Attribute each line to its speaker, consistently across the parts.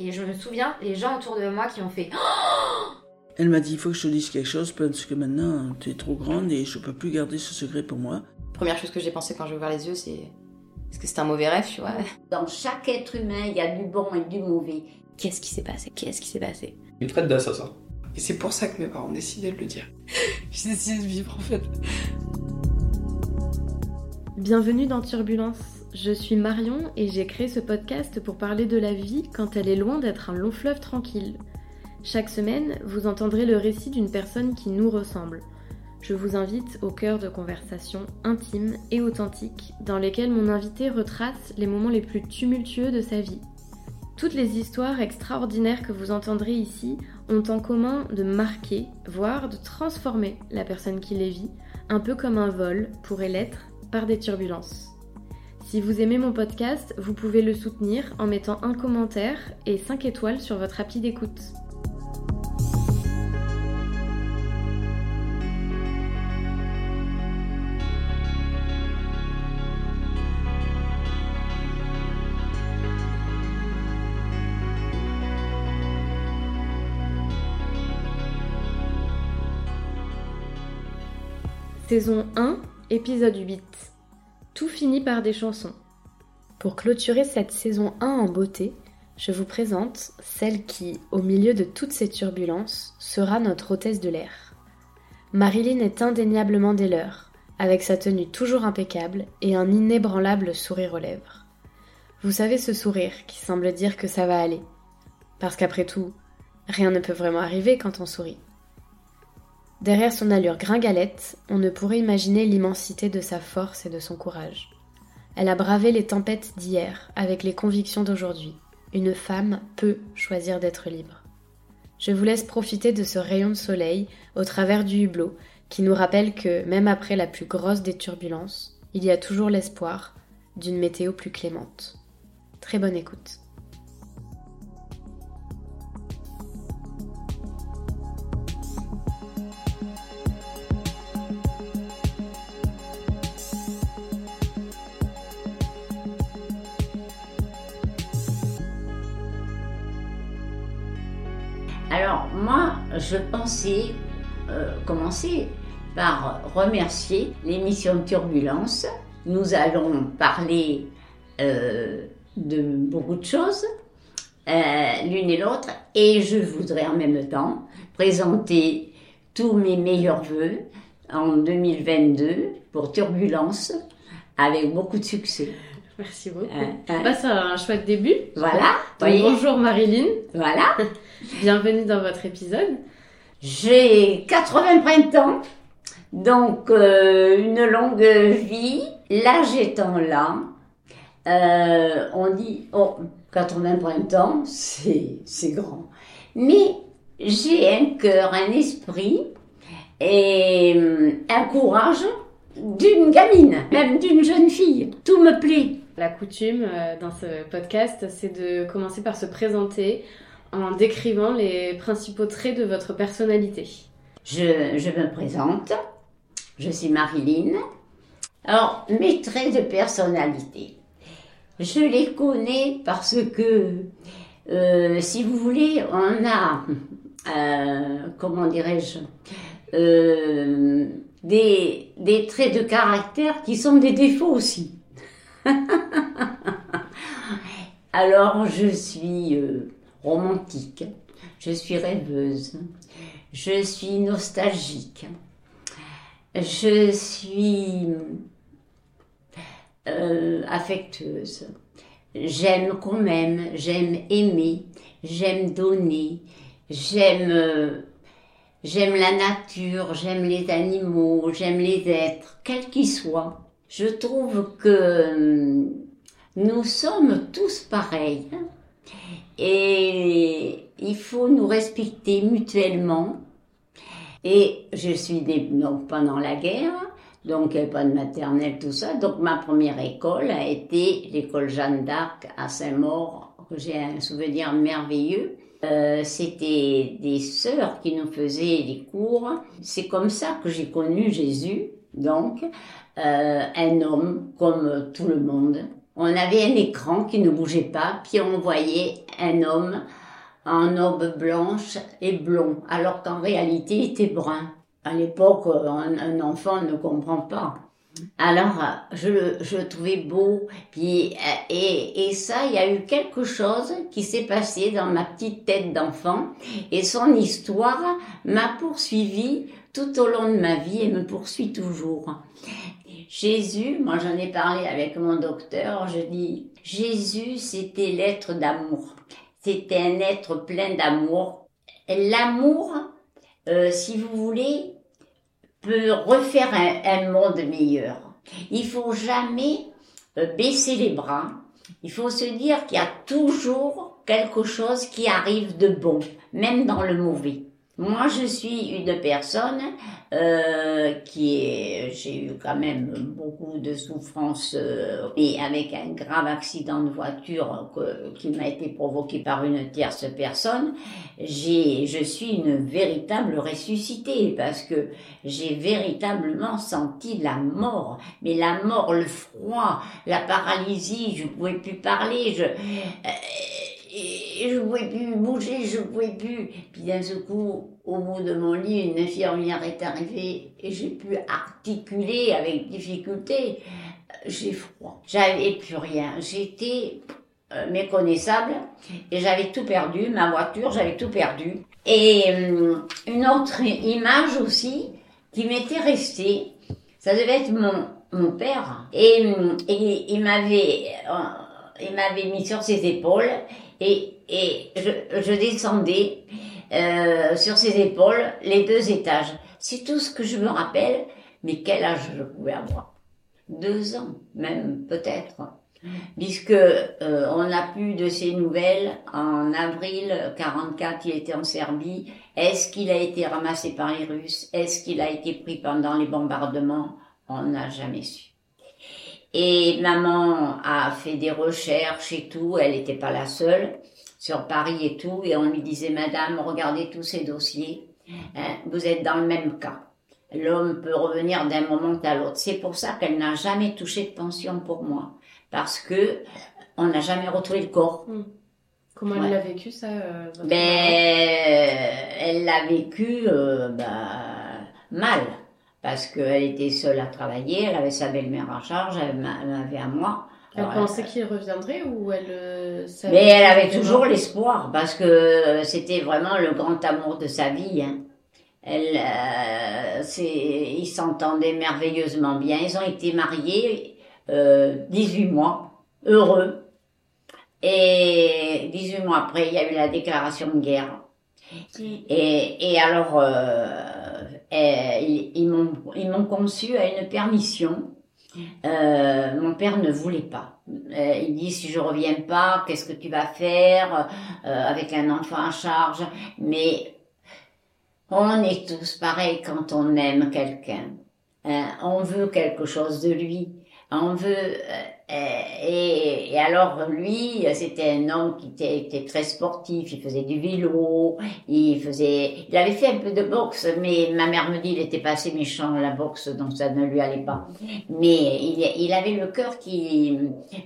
Speaker 1: Et je me souviens, les gens autour de moi qui ont fait
Speaker 2: Elle m'a dit il faut que je te dise quelque chose parce que maintenant tu es trop grande et je peux plus garder ce secret pour moi.
Speaker 3: Première chose que j'ai pensé quand j'ai ouvert les yeux, c'est est-ce que c'est un mauvais rêve, tu vois?
Speaker 4: Dans chaque être humain, il y a du bon et du mauvais.
Speaker 3: Qu'est-ce qui s'est passé? Qu'est-ce qui s'est passé?
Speaker 5: Il me traite d'assassin.
Speaker 6: Et c'est pour ça que mes parents ont décidé de le dire. J'ai décidé de vivre en fait.
Speaker 7: Bienvenue dans Turbulence. Je suis Marion et j'ai créé ce podcast pour parler de la vie quand elle est loin d'être un long fleuve tranquille. Chaque semaine, vous entendrez le récit d'une personne qui nous ressemble. Je vous invite au cœur de conversations intimes et authentiques dans lesquelles mon invité retrace les moments les plus tumultueux de sa vie. Toutes les histoires extraordinaires que vous entendrez ici ont en commun de marquer, voire de transformer la personne qui les vit, un peu comme un vol pourrait l'être par des turbulences. Si vous aimez mon podcast, vous pouvez le soutenir en mettant un commentaire et 5 étoiles sur votre appli d'écoute. Saison 1, épisode 8. Tout finit par des chansons. Pour clôturer cette saison 1 en beauté, je vous présente celle qui, au milieu de toutes ces turbulences, sera notre hôtesse de l'air. Marilyn est indéniablement des leurs, avec sa tenue toujours impeccable et un inébranlable sourire aux lèvres. Vous savez ce sourire qui semble dire que ça va aller. Parce qu'après tout, rien ne peut vraiment arriver quand on sourit. Derrière son allure gringalette, on ne pourrait imaginer l'immensité de sa force et de son courage. Elle a bravé les tempêtes d'hier avec les convictions d'aujourd'hui. Une femme peut choisir d'être libre. Je vous laisse profiter de ce rayon de soleil au travers du hublot qui nous rappelle que même après la plus grosse des turbulences, il y a toujours l'espoir d'une météo plus clémente. Très bonne écoute.
Speaker 4: Alors moi, je pensais euh, commencer par remercier l'émission Turbulence. Nous allons parler euh, de beaucoup de choses, euh, l'une et l'autre, et je voudrais en même temps présenter tous mes meilleurs voeux en 2022 pour Turbulence avec beaucoup de succès.
Speaker 7: Merci beaucoup.
Speaker 4: Euh,
Speaker 7: Bah, c'est un chouette début.
Speaker 4: Voilà,
Speaker 7: bonjour Marilyn,
Speaker 4: voilà.
Speaker 7: bienvenue dans votre épisode.
Speaker 4: J'ai 80 printemps, donc euh, une longue vie. L'âge étant là, euh, on dit, oh, 80 printemps, c'est grand. Mais j'ai un cœur, un esprit et hum, un courage d'une gamine, même d'une jeune fille. Tout me plaît.
Speaker 7: La coutume euh, dans ce podcast, c'est de commencer par se présenter en décrivant les principaux traits de votre personnalité.
Speaker 4: Je, me présente, je suis Marilyn. Alors, mes traits de personnalité, je les connais parce que, euh, si vous voulez, on a, euh, comment dirais-je, euh, des, des traits de caractère qui sont des défauts aussi. Alors, je suis romantique, je suis rêveuse, je suis nostalgique, je suis euh, affectueuse, j'aime qu'on m'aime, j'aime aimer, j'aime donner, j'aime j'aime la nature, j'aime les animaux, j'aime les êtres, quels qu'ils soient. Je trouve que euh, nous sommes tous pareils hein. Et il faut nous respecter mutuellement. Et je suis née donc pendant la guerre, donc il n'y avait pas de maternelle, tout ça. Donc ma première école a été l'école Jeanne d'Arc à Saint-Maur, que j'ai un souvenir merveilleux. Euh, C'était des sœurs qui nous faisaient les cours. C'est comme ça que j'ai connu Jésus, donc euh, un homme comme tout le monde. On avait un écran qui ne bougeait pas, puis on voyait un homme en aube blanche et blond, alors qu'en réalité il était brun. À l'époque, un, un enfant ne comprend pas. Alors, je le, je trouvais beau. Puis, et, et ça, il y a eu quelque chose qui s'est passé dans ma petite tête d'enfant. Et son histoire m'a poursuivi tout au long de ma vie et me poursuit toujours. Jésus, moi j'en ai parlé avec mon docteur, je dis, Jésus c'était l'être d'amour. C'était un être plein d'amour. L'amour, euh, si vous voulez, peut refaire un, monde meilleur. Il faut jamais euh, baisser les bras. Il faut se dire qu'il y a toujours quelque chose qui arrive de bon, même dans le mauvais. Moi, je suis une personne euh, qui est, j'ai eu quand même beaucoup de souffrances euh, et avec un grave accident de voiture que- qui m'a été provoqué par une tierce personne. J'ai, je suis une véritable ressuscitée parce que j'ai véritablement senti la mort, mais la mort, le froid, la paralysie, je pouvais plus parler, je, euh, et je pouvais plus bouger, je pouvais plus. Puis d'un seul coup, au bout de mon lit, une infirmière est arrivée et j'ai pu articuler avec difficulté. J'ai froid. J'avais plus rien. J'étais euh, méconnaissable et j'avais tout perdu. Ma voiture, j'avais tout perdu. Et hum, une autre image aussi qui m'était restée, ça devait être mon, mon père. Et, et il m'avait, euh, il m'avait mis sur ses épaules et, et je, je descendais euh, sur ses épaules les deux étages. C'est tout ce que je me rappelle, mais quel âge je pouvais avoir? Deux ans, même peut-être. Puisque euh, on n'a plus de ses nouvelles. En avril 44, il était en Serbie. Est-ce qu'il a été ramassé par les Russes? Est-ce qu'il a été pris pendant les bombardements? On n'a jamais su. Et maman a fait des recherches et tout, elle n'était pas la seule, sur Paris et tout, et on lui disait, Madame, regardez tous ces dossiers, hein, vous êtes dans le même cas. L'homme peut revenir d'un moment à l'autre. C'est pour ça qu'elle n'a jamais touché de pension pour moi, parce que on n'a jamais retrouvé le corps.
Speaker 7: Comment
Speaker 4: Ouais.
Speaker 7: elle l'a vécu ça euh,
Speaker 4: Ben, elle l'a vécu euh, ben, mal parce qu'elle était seule à travailler, elle avait sa belle-mère en charge, elle m'a- elle m'avait à moi.
Speaker 7: Elle
Speaker 4: Alors,
Speaker 7: pensait qu'il reviendrait ou elle euh, savait
Speaker 4: mais elle avait toujours l'espoir parce que c'était vraiment le grand amour de sa vie. hein. Elle, euh, c'est, ils s'entendaient merveilleusement bien. Ils ont été mariés euh, 18 mois, heureux. Et 18 mois après, il y a eu la déclaration de guerre. Et, et alors, euh, ils, ils m'ont, ils m'ont conçu à une permission. Euh, mon père ne voulait pas. Euh, il dit si je reviens pas, qu'est-ce que tu vas faire euh, avec un enfant à charge? Mais on est tous pareils quand on aime quelqu'un. Hein, on veut quelque chose de lui. On veut euh, euh, et, et alors lui, c'était un homme qui était, était très sportif. Il faisait du vélo, il faisait, il avait fait un peu de boxe, mais ma mère me dit il était pas assez méchant la boxe, donc ça ne lui allait pas. Mais il, il avait le cœur qui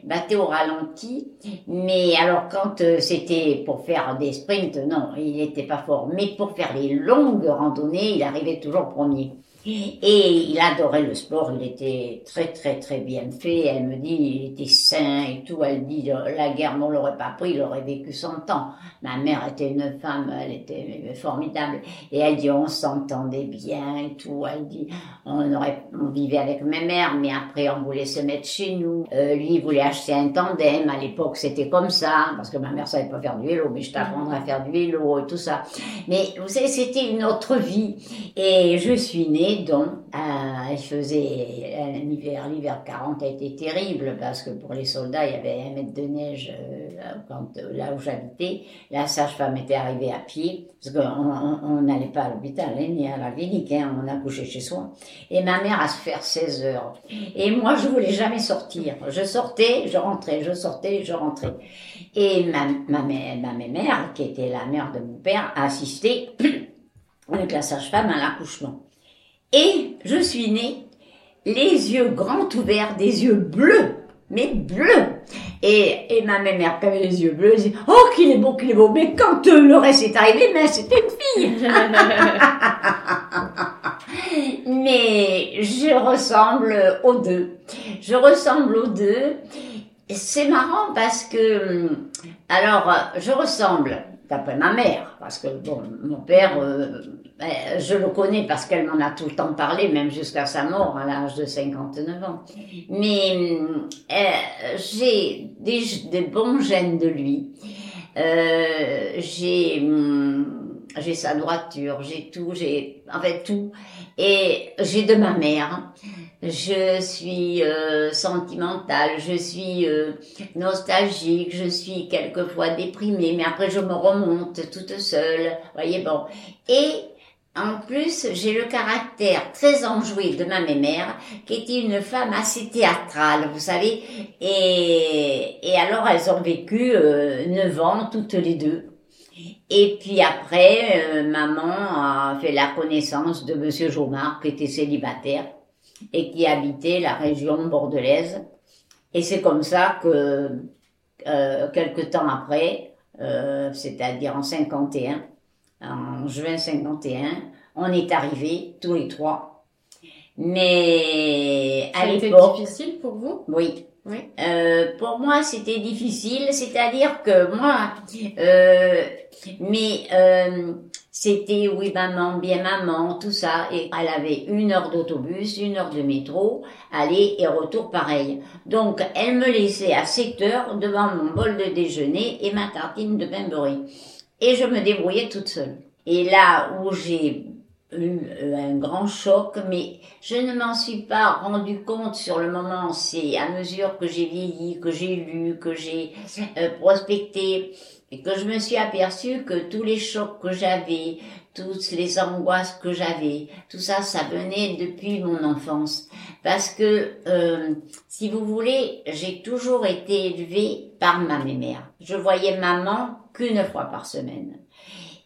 Speaker 4: battait au ralenti. Mais alors quand euh, c'était pour faire des sprints, non, il n'était pas fort. Mais pour faire les longues randonnées, il arrivait toujours premier. Et il adorait le sport, il était très très très bien fait. Elle me dit, il était sain et tout. Elle dit, la guerre ne l'aurait pas pris, il aurait vécu 100 ans. Ma mère était une femme, elle était formidable. Et elle dit, on s'entendait bien et tout. Elle dit, on on vivait avec ma mère, mais après on voulait se mettre chez nous. Euh, lui, il voulait acheter un tandem. À l'époque, c'était comme ça, parce que ma mère savait pas faire du vélo, mais je t'apprendrai à faire du vélo et tout ça. Mais vous savez, c'était une autre vie. Et je suis née, donc, euh, faisait un hiver, l'hiver 40 a été terrible parce que pour les soldats, il y avait un mètre de neige euh, quand, là où j'habitais. La sage-femme était arrivée à pied parce qu'on on- on n'allait pas à l'hôpital, hein, ni à la clinique, hein, on accouchait chez soi. Et ma mère a se faire 16 heures. Et moi, je voulais jamais sortir. Je sortais, je rentrais, je sortais, je rentrais. Et ma, ma, mère- ma mère, qui était la mère de mon père, a assisté avec la sage-femme à l'accouchement. Et je suis née, les yeux grands ouverts, des yeux bleus, mais bleus. Et, et ma mère qui avait les yeux bleus, elle dit Oh, qu'il est beau, qu'il est beau. Mais quand euh, le reste est arrivé, mais c'était une fille. mais je ressemble aux deux. Je ressemble aux deux. C'est marrant parce que, alors, je ressemble, d'après ma mère, parce que, bon, mon père, euh, ben, je le connais parce qu'elle m'en a tout le temps parlé, même jusqu'à sa mort à l'âge de 59 ans. Mais euh, j'ai des, bons gènes de lui. Euh, j'ai hum, j'ai sa droiture, j'ai tout, j'ai en fait tout, et j'ai de ma mère. Je suis euh, sentimentale, je suis nostalgique, je suis quelquefois déprimée, mais après je me remonte toute seule. Voyez bon. Et en plus, j'ai le caractère très enjoué de ma mère, qui était une femme assez théâtrale, vous savez. Et, et alors, elles ont vécu euh, 9 ans, toutes les deux. Et puis après, euh, maman a fait la connaissance de Monsieur Jomard, qui était célibataire et qui habitait la région bordelaise. Et c'est comme ça que, euh, quelque temps après, euh, c'est-à-dire en 51, en juin 51, on est arrivés tous les trois. Mais à l'époque,
Speaker 7: difficile pour vous?
Speaker 4: Oui.
Speaker 7: Oui.
Speaker 4: Euh, pour moi, c'était difficile, c'est-à-dire que moi, euh, mais euh, c'était oui maman, bien maman, tout ça, et elle avait une heure d'autobus, une heure de métro, aller et retour pareil. Donc, elle me laissait à 7 heures devant mon bol de déjeuner et ma tartine de pain beurré. Et je me débrouillais toute seule. Et là où j'ai eu euh, un grand choc, mais je ne m'en suis pas rendu compte sur le moment. C'est à mesure que j'ai vieilli, que j'ai lu, que j'ai euh, prospecté, et que je me suis aperçue que tous les chocs que j'avais, toutes les angoisses que j'avais, tout ça, ça venait depuis mon enfance. Parce que, euh, si vous voulez, j'ai toujours été élevée par ma mère. Je voyais maman qu'une fois par semaine.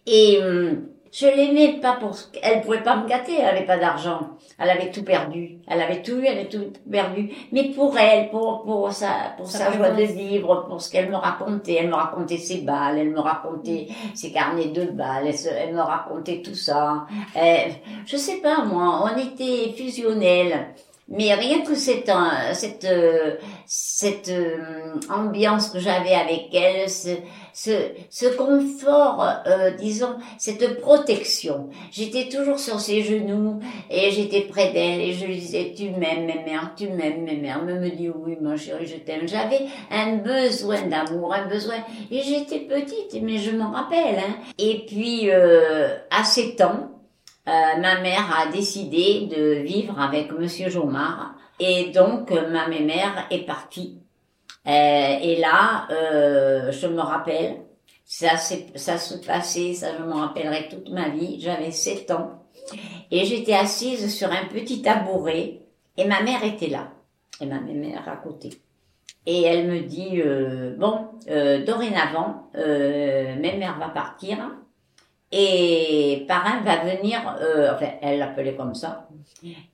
Speaker 4: Et hum, je l'aimais pas pour ce qu'elle pouvait pas me gâter, elle avait pas d'argent, elle avait tout perdu, elle avait tout eu, elle avait tout perdu. Mais pour elle, pour pour sa pour
Speaker 7: Sa
Speaker 4: sa joie de vivre, pour ce qu'elle me racontait, elle me racontait ses balles, elle me racontait ses carnets de balles, elle, se- elle me racontait tout ça. Euh, je sais pas moi, on était fusionnels. Mais rien que cette euh, cette euh, cette euh, ambiance que j'avais avec elle, ce ce, confort, euh, disons, cette protection. J'étais toujours sur ses genoux et j'étais près d'elle et je lui disais tu m'aimes mes mères, tu m'aimes mes mères. Elle me dit oui ma chérie je t'aime. J'avais un besoin d'amour, un besoin et j'étais petite mais je m'en rappelle. Hein. Et puis euh, à 7 ans, euh, ma mère a décidé de vivre avec Monsieur Jomard et donc ma mère est partie. Euh, et là, euh, je me rappelle, ça, ça se passait, ça je m'en rappellerai toute ma vie. J'avais 7 ans et j'étais assise sur un petit tabouret et ma mère était là et ma mère à côté. Et elle me dit euh, bon, euh, dorénavant, euh, ma mère va partir et parrain va venir. euh, enfin, elle l'appelait comme ça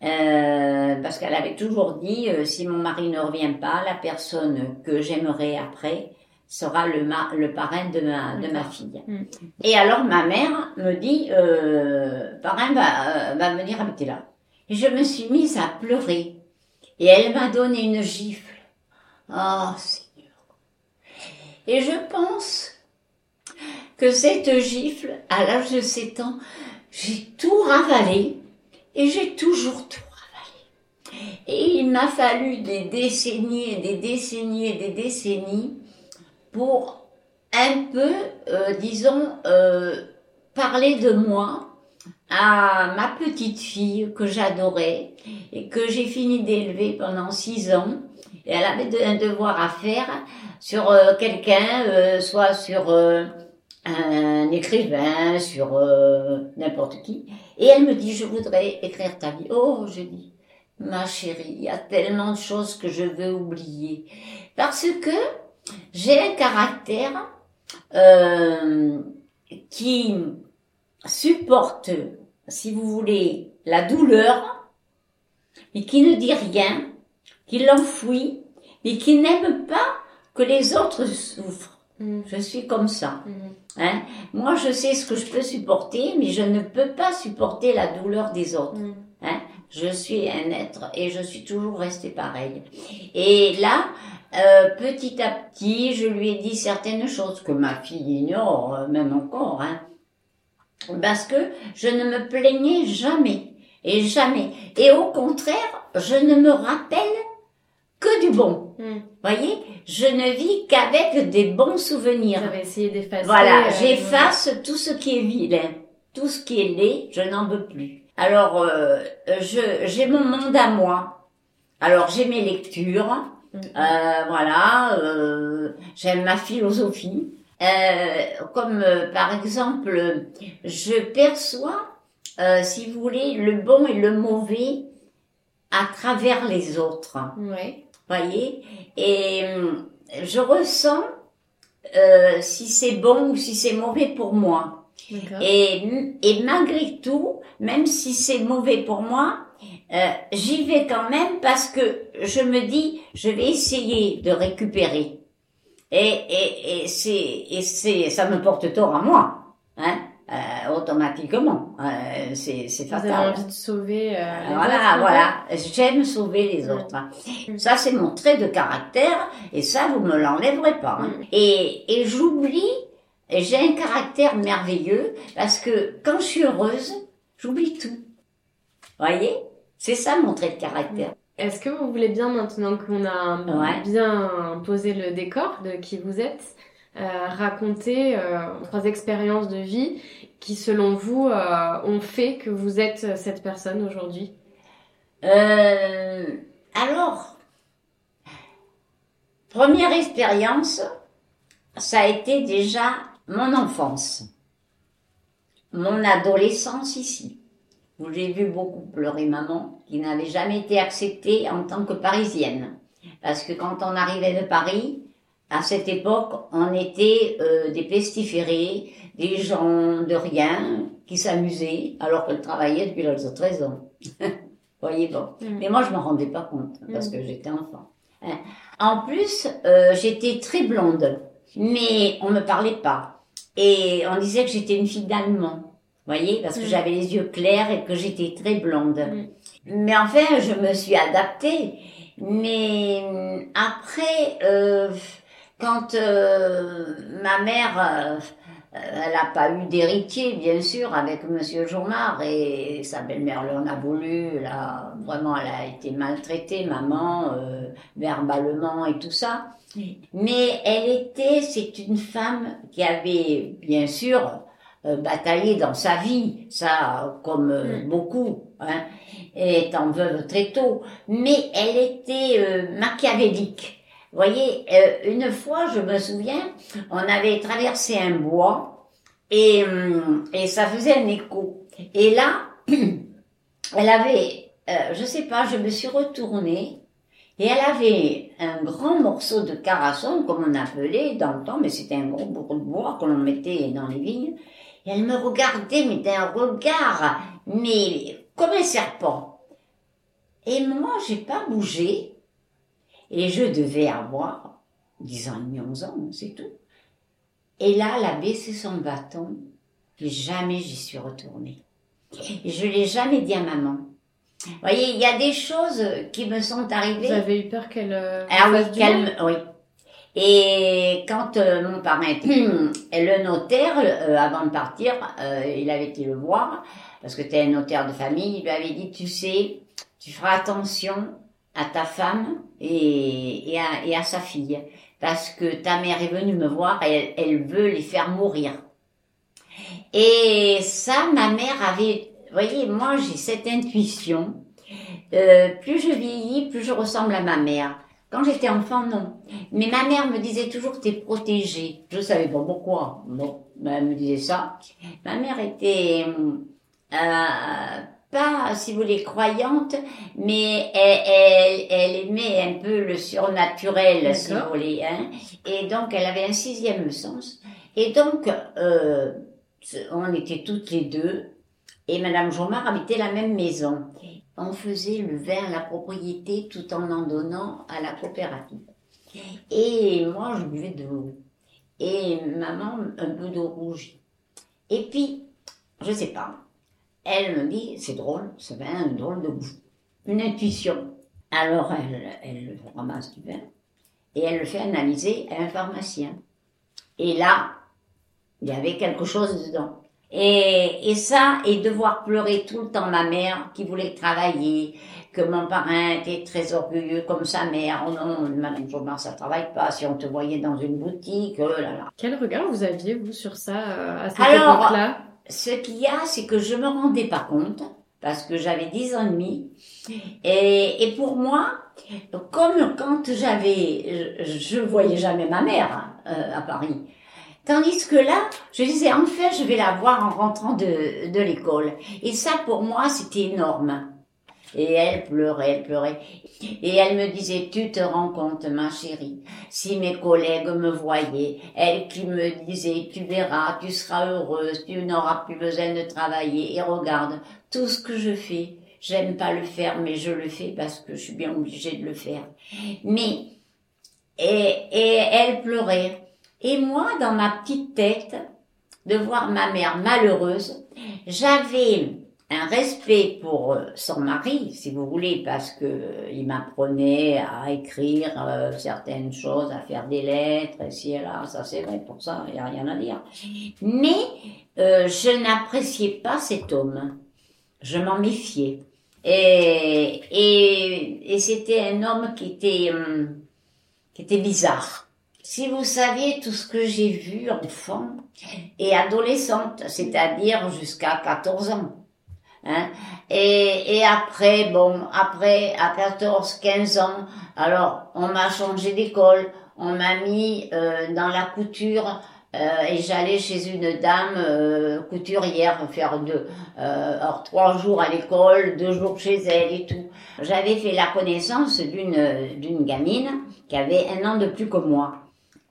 Speaker 4: euh, parce qu'elle avait toujours dit euh, si mon mari ne revient pas, la personne que j'aimerai après sera le, ma- le parrain de ma, de ma fille.
Speaker 7: Mm.
Speaker 4: Et alors ma mère me dit euh, parrain va, va venir habiter là. Et je me suis mise à pleurer. Et elle m'a donné une gifle. Oh Seigneur. Et je pense que cette gifle, à l'âge de 7 ans, j'ai tout ravalé et j'ai toujours tout ravalé. Et il m'a fallu des décennies et des décennies et des décennies pour un peu, euh, disons, euh, parler de moi à ma petite fille que j'adorais et que j'ai fini d'élever pendant six ans. Et elle avait un devoir à faire sur euh, quelqu'un, euh, soit sur euh, un écrivain, sur euh, n'importe qui. Et elle me dit, je voudrais écrire ta vie. Oh, je dis, ma chérie, il y a tellement de choses que je veux oublier. Parce que j'ai un caractère euh, qui supporte, si vous voulez, la douleur, mais qui ne dit rien, qui l'enfouit, mais qui n'aime pas que les autres souffrent.
Speaker 7: Mm.
Speaker 4: Je suis comme ça.
Speaker 7: Mm.
Speaker 4: Hein? Moi, je sais ce que je peux supporter, mais je ne peux pas supporter la douleur des autres.
Speaker 7: Mm.
Speaker 4: Hein? Je suis un être et je suis toujours restée pareil. Et là, euh, petit à petit, je lui ai dit certaines choses que ma fille ignore, euh, même encore, hein, parce que je ne me plaignais jamais et jamais. Et au contraire, je ne me rappelle que du bon.
Speaker 7: Mm.
Speaker 4: Voyez, je ne vis qu'avec des bons souvenirs.
Speaker 7: Avez essayé d'effacer.
Speaker 4: Voilà,
Speaker 7: euh,
Speaker 4: j'efface tout ce qui est vilain, tout ce qui est laid, je n'en veux plus. Alors, euh, je j'ai mon monde à moi. Alors, j'ai mes lectures,
Speaker 7: Mm.
Speaker 4: euh, voilà, euh, j'aime ma philosophie. Euh, comme euh, par exemple, je perçois, euh, si vous voulez, le bon et le mauvais à travers les autres
Speaker 7: Ouais.
Speaker 4: Voyez et hum, je ressens euh, si c'est bon ou si c'est mauvais pour moi. Et, et malgré tout même si c'est mauvais pour moi euh, j'y vais quand même parce que je me dis je vais essayer de récupérer. Et et, et c'est et c'est ça me porte tort à moi hein euh, automatiquement Euh, c'est c'est
Speaker 7: Vous avez
Speaker 4: fatal
Speaker 7: envie de sauver. euh, les
Speaker 4: voilà,
Speaker 7: autres,
Speaker 4: voilà. J'aime sauver les
Speaker 7: Mm.
Speaker 4: autres. Ça, c'est mon trait de caractère, et ça, vous me l'enlèverez pas. hein.
Speaker 7: Mm.
Speaker 4: Et, et j'oublie, j'ai un caractère merveilleux, parce que quand je suis heureuse, j'oublie tout. Voyez? C'est ça mon trait de caractère.
Speaker 7: Est-ce que vous voulez bien, maintenant qu'on a
Speaker 4: Ouais.
Speaker 7: bien posé le décor de qui vous êtes, euh, raconter euh, trois expériences de vie qui, selon vous, euh, ont fait que vous êtes cette personne aujourd'hui?
Speaker 4: Euh, alors, première expérience, ça a été déjà mon enfance, mon adolescence ici, où j'ai vu beaucoup pleurer maman, qui n'avait jamais été acceptée en tant que parisienne. Parce que quand on arrivait de Paris, à cette époque, on était euh, des pestiférés, des gens de rien, qui s'amusaient, alors qu'elle travaillait depuis l'âge de 13 ans. Voyez bon.
Speaker 7: Mm.
Speaker 4: Mais moi, je m'en rendais pas compte parce
Speaker 7: Mm.
Speaker 4: que j'étais enfant. Hein. En plus, euh, j'étais très blonde, mais on me parlait pas. Et on disait que j'étais une fille d'allemand. Voyez, parce que
Speaker 7: Mm.
Speaker 4: j'avais les yeux clairs et que j'étais très blonde. Mais enfin, je me suis adaptée. Mais hum, après, euh, quand euh, ma mère, euh, elle n'a pas eu d'héritier, bien sûr, avec Monsieur Jourmard et sa belle-mère lui en a voulu. Là, vraiment, elle a été maltraitée, maman, euh, verbalement et tout ça. Mais elle était, c'est une femme qui avait, bien sûr, euh, bataillé dans sa vie, ça, comme euh,
Speaker 7: Mm.
Speaker 4: beaucoup, hein, étant veuve très tôt. Mais elle était euh, machiavélique. Voyez, euh, une fois, je me souviens, on avait traversé un bois et, hum, et ça faisait un écho. Et là, elle avait, euh, je sais pas, je me suis retournée et elle avait un grand morceau de carasson, comme on appelait dans le temps, mais c'était un gros bourreau de bois que l'on mettait dans les vignes. Et elle me regardait, mais d'un regard, mais comme un serpent. Et moi, j'ai pas bougé. Et je devais avoir 10 ans et demi, 11 ans, c'est tout. Et là, elle a baissé son bâton. Et jamais j'y suis retournée. Et je l'ai jamais dit à maman. Vous voyez, il y a des choses qui me sont arrivées.
Speaker 7: Vous avez eu peur qu'elle. euh,
Speaker 4: Ah
Speaker 7: vous
Speaker 4: oui, calme, oui. Et quand euh, mon parrain, le notaire, euh, avant de partir, il avait été le voir, parce que tu es un notaire de famille, il lui avait dit, tu sais, tu feras attention à ta femme et, et, à, et à sa fille, parce que ta mère est venue me voir elle, elle veut les faire mourir. Et ça, ma mère avait, vous voyez, moi j'ai cette intuition, euh, plus je vieillis, plus je ressemble à ma mère. Quand j'étais enfant, non. Mais ma mère me disait toujours t'es protégée. Je savais pas pourquoi. Bon, elle me disait ça. Ma mère était euh, pas, si vous voulez, croyante, mais elle, elle, elle aimait un peu le surnaturel, si vous voulez. Hein. Et donc, elle avait un sixième sens. Et donc, euh, on était toutes les deux. Et Madame Jomard habitait la même maison. On faisait le vin à la propriété tout en en donnant à la coopérative. Et moi, je buvais de l'eau. Et maman, un peu d'eau rouge. Et puis, je sais pas, elle me dit, c'est drôle, ça fait un drôle de goût. Une intuition. Alors, elle, elle ramasse du vin et elle le fait analyser à un pharmacien. Et là, il y avait quelque chose dedans. Et, et ça, et devoir pleurer tout le temps ma mère qui voulait travailler, que mon parrain était très orgueilleux comme sa mère. Oh non, madame Jobin, ça travaille pas. Si on te voyait dans une boutique, oh là là.
Speaker 7: Quel regard vous aviez, vous, sur ça, euh, à cette époque-là?
Speaker 4: Ce qu'il y a, c'est que je me rendais pas compte, parce que j'avais 10 ans et demi. Et, et pour moi, comme quand j'avais, je, je voyais jamais ma mère euh, à Paris. Tandis que là, je disais, enfin, je vais la voir en rentrant de, de l'école. Et ça, pour moi, c'était énorme. Et elle pleurait, elle pleurait. Et elle me disait, tu te rends compte, ma chérie, si mes collègues me voyaient, elle qui me disait, tu verras, tu seras heureuse, tu n'auras plus besoin de travailler. Et regarde, tout ce que je fais, j'aime pas le faire, mais je le fais parce que je suis bien obligée de le faire. Mais, et, et elle pleurait. Et moi, dans ma petite tête, de voir ma mère malheureuse, j'avais un respect pour euh, son mari, si vous voulez, parce que euh, il m'apprenait à écrire euh, certaines choses, à faire des lettres, ici et là, ça c'est vrai pour ça, il n'y a rien à dire. Mais je n'appréciais pas cet homme. Je m'en méfiais. Et c'était un homme qui était, hum, qui était bizarre. Si vous saviez tout ce que j'ai vu enfant et adolescente, c'est-à-dire jusqu'à 14 ans. Hein. Et, et après, bon, après, à 14, 15 ans, alors, on m'a changé d'école, on m'a mis euh, dans la couture, euh, et j'allais chez une dame euh, couturière faire deux, euh, alors trois jours à l'école, deux jours chez elle et tout. J'avais fait la connaissance d'une d'une gamine qui avait un an de plus que moi,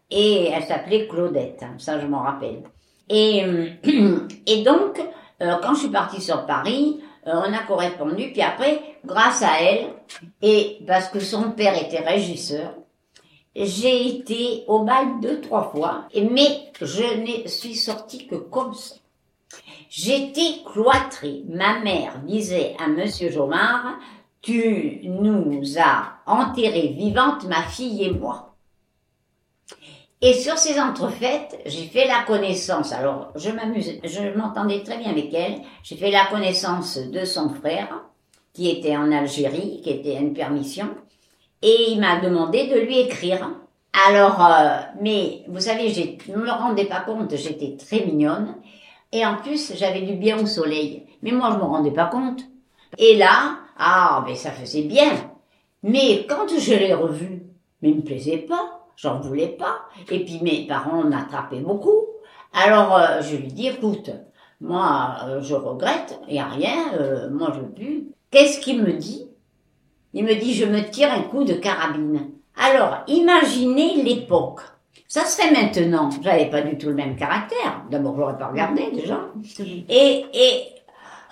Speaker 4: et elle s'appelait Claudette, hein, ça je m'en rappelle. Et et donc euh, quand je suis partie sur Paris, euh, on a correspondu, puis après, grâce à elle, et parce que son père était régisseur, j'ai été au bal deux, trois fois, mais je ne suis sortie que comme ça. J'étais cloîtrée. Ma mère disait à Monsieur Jomard, tu nous as enterrés vivantes, ma fille et moi. Et sur ces entrefaites, j'ai fait la connaissance. Alors, je m'amuse, je m'entendais très bien avec elle. J'ai fait la connaissance de son frère, qui était en Algérie, qui était à une permission, et il m'a demandé de lui écrire. Alors, euh, mais vous savez, je ne me rendais pas compte, j'étais très mignonne, et en plus, j'avais du bien au soleil. Mais moi, je me rendais pas compte. Et là, ah, mais ça faisait bien. Mais quand je l'ai revu, mais il me plaisait pas, j'en voulais pas. Et puis mes parents m'attrapaient beaucoup. Alors euh, je lui dis, écoute, moi euh, je regrette, il n'y a rien, euh, moi je plus. Qu'est-ce qu'il me dit? Il me dit, je me tire un coup de carabine. Alors imaginez l'époque. Ça se fait maintenant. J'avais pas du tout le même caractère. D'abord, j'aurais pas regardé déjà. Et, et,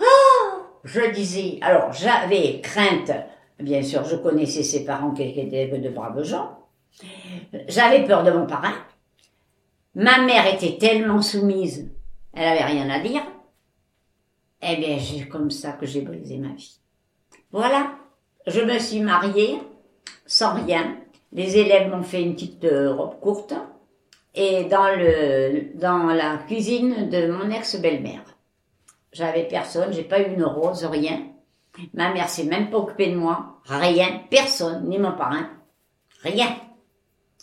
Speaker 4: ah, je disais, alors j'avais crainte, bien sûr, je connaissais ses parents qui étaient de braves gens. J'avais peur de mon parrain. Ma mère était tellement soumise, elle avait rien à dire. Eh bien, c'est comme ça que j'ai brisé ma vie. Voilà. Je me suis mariée sans rien. Les élèves m'ont fait une petite euh, robe courte et dans le dans la cuisine de mon ex-belle-mère. J'avais personne, j'ai pas eu une rose, rien. Ma mère s'est même pas occupée de moi, rien, personne, ni mon parrain, rien.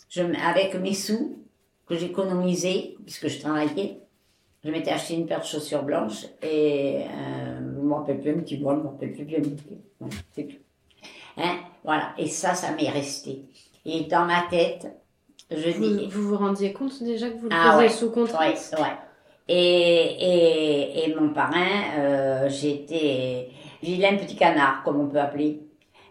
Speaker 4: Je, avec mes sous que j'économisais, puisque je travaillais, je m'étais acheté une paire de chaussures blanches et euh, je me rappelle plus un petit bol, je me rappelle plus bien. Non, c'est tout. Hein, voilà, et ça, ça m'est resté. Et dans ma tête, je dis,
Speaker 7: Vous, vous vous rendiez compte déjà que vous le
Speaker 4: Ah
Speaker 7: faisiez
Speaker 4: ouais,
Speaker 7: sous contrainte
Speaker 4: Ouais, ouais. Et, et, et mon parrain, euh, j'étais vilain petit canard, comme on peut appeler.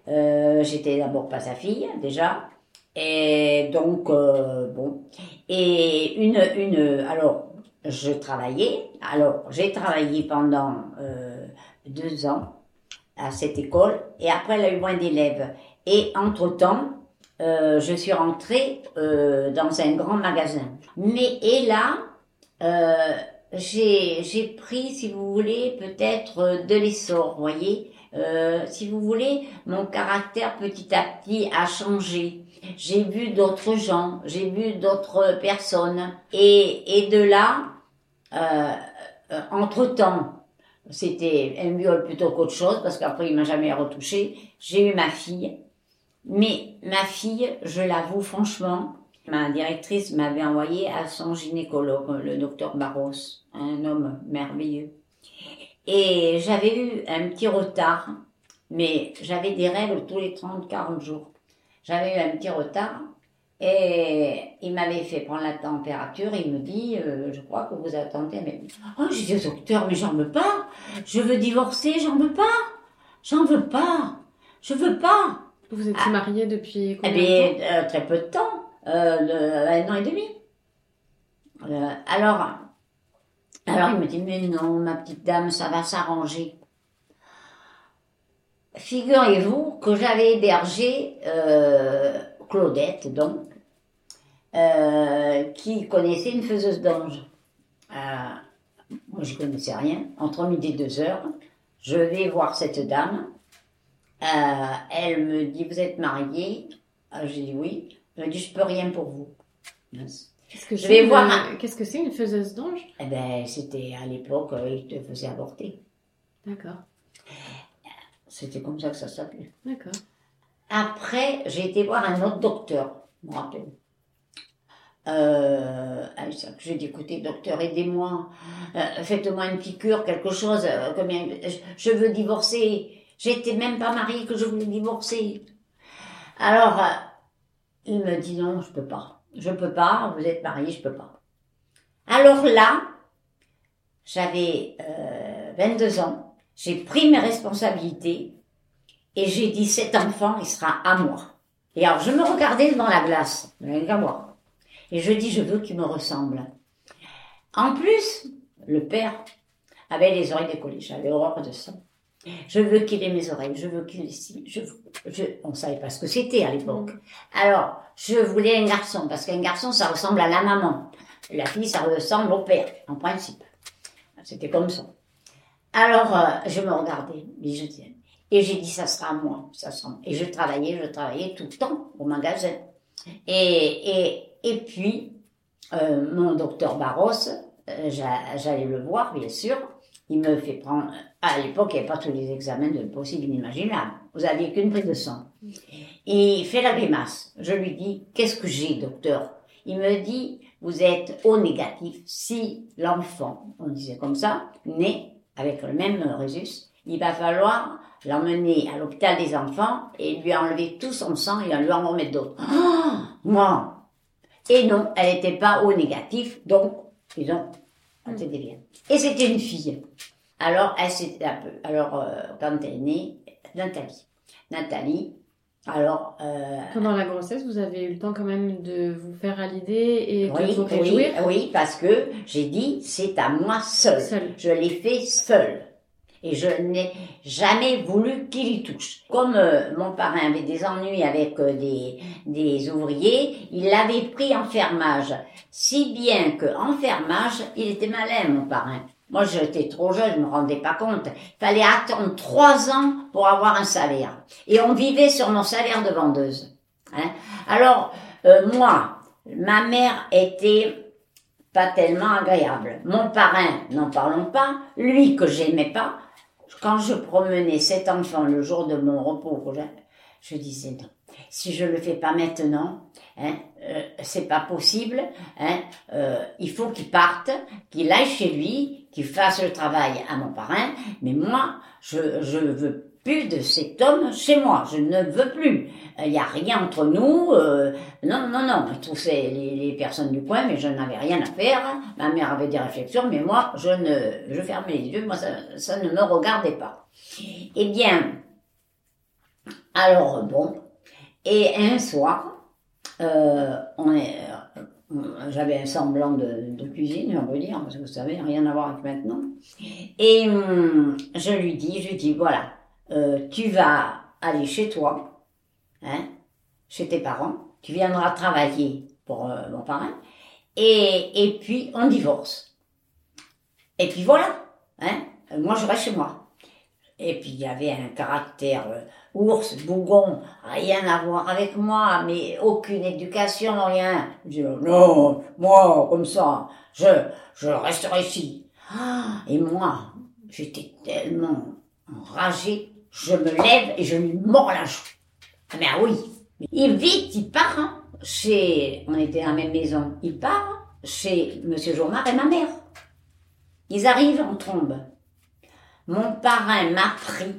Speaker 4: Euh, j'étais d'abord pas sa fille, déjà. Et donc, euh, bon. Et une, une, alors, je travaillais. Alors, j'ai travaillé pendant euh, deux ans à cette école. Et après, elle a eu moins d'élèves. Et entre-temps, euh, je suis rentrée dans un grand magasin. Mais et là, j'ai pris, si vous voulez, peut-être de l'essor, vous voyez. Si vous voulez, mon caractère petit à petit a changé. J'ai vu d'autres gens, j'ai vu d'autres personnes, et et de là, euh, entre temps, c'était un viol plutôt qu'autre chose, parce qu'après il m'a jamais retouché. J'ai eu ma fille, mais ma fille, je l'avoue franchement, ma directrice m'avait envoyé à son gynécologue, le docteur Barros, un homme merveilleux. Et j'avais eu un petit retard, mais j'avais des règles tous les 30-40 jours. J'avais eu un petit retard et il m'avait fait prendre la température. Il me dit, euh, je crois que vous attendez. Mais oh, j'ai dit au docteur, mais j'en veux pas. Je veux divorcer, j'en veux pas. J'en veux pas. Je veux pas.
Speaker 7: Vous étiez mariée depuis
Speaker 4: Eh
Speaker 7: combien de temps?
Speaker 4: euh, très peu de temps, euh, le- un an et demi. Alors, alors il me dit, mais non, ma petite dame, ça va s'arranger. Figurez-vous que j'avais hébergé euh, Claudette, donc, euh, qui connaissait une faiseuse d'ange. Euh, moi, je connaissais rien. Entre midi et deux heures, je vais voir cette dame. Elle me dit, vous êtes mariée? Euh, J'ai dit oui. Elle me dit, je peux rien pour vous.
Speaker 7: Qu'est-ce que
Speaker 4: je
Speaker 7: c'est
Speaker 4: vais
Speaker 7: une-
Speaker 4: voir
Speaker 7: Qu'est-ce que c'est une faiseuse d'ange
Speaker 4: Eh ben, c'était à l'époque, ils te faisaient avorter.
Speaker 7: D'accord,
Speaker 4: C'était comme ça que ça s'appelait.
Speaker 7: d'accord.
Speaker 4: Après, j'ai été voir un autre docteur, je me rappelle. Euh, Isaac. j'ai dit, écoutez, docteur, aidez-moi, Euh, faites-moi une piqûre, quelque chose, euh, combien, je, veux divorcer. J'étais même pas mariée que je voulais divorcer. Alors, euh, il me dit, non, je peux pas. Je peux pas, vous êtes mariée, je peux pas. Alors là, j'avais euh, 22 ans, j'ai pris mes responsabilités, et j'ai dit, cet enfant, il sera à moi. Et alors, je me regardais devant la glace, qu'à voir. Et je dis, je veux qu'il me ressemble. En plus, le père avait les oreilles décollées. J'avais horreur de ça. Je veux qu'il ait mes oreilles. Je veux qu'il ait. Je, je, on savait pas ce que c'était à l'époque. Alors, je voulais un garçon, parce qu'un garçon, ça ressemble à la maman. La fille, ça ressemble au père, en principe. C'était comme ça. Alors, euh, je me regardais, mais je et j'ai dit, ça sera à moi, ça sera. Et je travaillais, je travaillais tout le temps au magasin. Et, et, et puis, euh, mon docteur Barros, euh, j'a- j'allais le voir, bien sûr. Il me fait prendre. À l'époque, il n'y avait pas tous les examens de possible inimaginable. Vous aviez qu'une prise de sang. Il fait la grimace. Je lui dis, qu'est-ce que j'ai, docteur? Il me dit, vous êtes au négatif si l'enfant, on disait comme ça, naît avec le même résus. Il va falloir l'emmener à l'hôpital des enfants et lui enlever tout son sang et lui en remettre d'autres. Ah, moi Et non, elle n'était pas au négatif, donc, ils ont, c'était bien. Et c'était une fille. Alors, elle un peu, alors, euh, quand elle est née, Nathalie. Nathalie, alors, euh,
Speaker 7: Pendant la grossesse, vous avez eu le temps quand même de vous faire à l'idée et de
Speaker 4: oui,
Speaker 7: vous
Speaker 4: oui,
Speaker 7: réjouir
Speaker 4: oui, parce que j'ai dit, c'est à moi seul.
Speaker 7: seule.
Speaker 4: Je l'ai fait seul. Et je n'ai jamais voulu qu'il y touche. Comme euh, mon parrain avait des ennuis avec euh, des, des ouvriers, il l'avait pris en fermage. Si bien que en fermage, il était malin, mon parrain. Moi, j'étais trop jeune, je me rendais pas compte. Fallait attendre trois ans pour avoir un salaire. Et on vivait sur mon salaire de vendeuse. Hein. Alors, euh, moi, ma mère était pas tellement agréable. Mon parrain, n'en parlons pas, lui que j'aimais pas, quand je promenais cet enfant le jour de mon repos, je, disais non. Si je le fais pas maintenant, hein, euh, c'est pas possible. Hein, euh, il faut qu'il parte, qu'il aille chez lui, qu'il fasse le travail à mon parrain. Mais moi, je je veux plus de cet homme chez moi. Je ne veux plus. Il n'y a rien entre nous. euh, non, non, non. Tous ces, les, personnes du coin, mais je n'avais rien à faire. Ma mère avait des réflexions, mais moi, je ne, je fermais les yeux. Moi, ça, ne me regardait pas. Eh bien, alors bon. Et un soir, euh, euh, j'avais un semblant de, de cuisine, on peut dire, parce que vous savez, rien à voir avec maintenant. Et hum, je lui dis, je lui dis, voilà, euh, tu vas aller chez toi, hein, chez tes parents, tu viendras travailler pour euh, mon parrain, et, et puis on divorce. Et puis voilà, hein, moi je reste chez moi. Et puis il y avait un caractère euh, ours, bougon, rien à voir avec moi, mais aucune éducation, rien. Je dis, non, moi, comme ça, je, je resterai ici. Ah, et moi, j'étais tellement enragée, je me lève et je lui mords la joue. Ah ben oui. Il vite, il part hein, chez, on était à la même maison, il part chez Monsieur Jourmar et ma mère. Ils arrivent en trombe. Mon parrain m'a pris.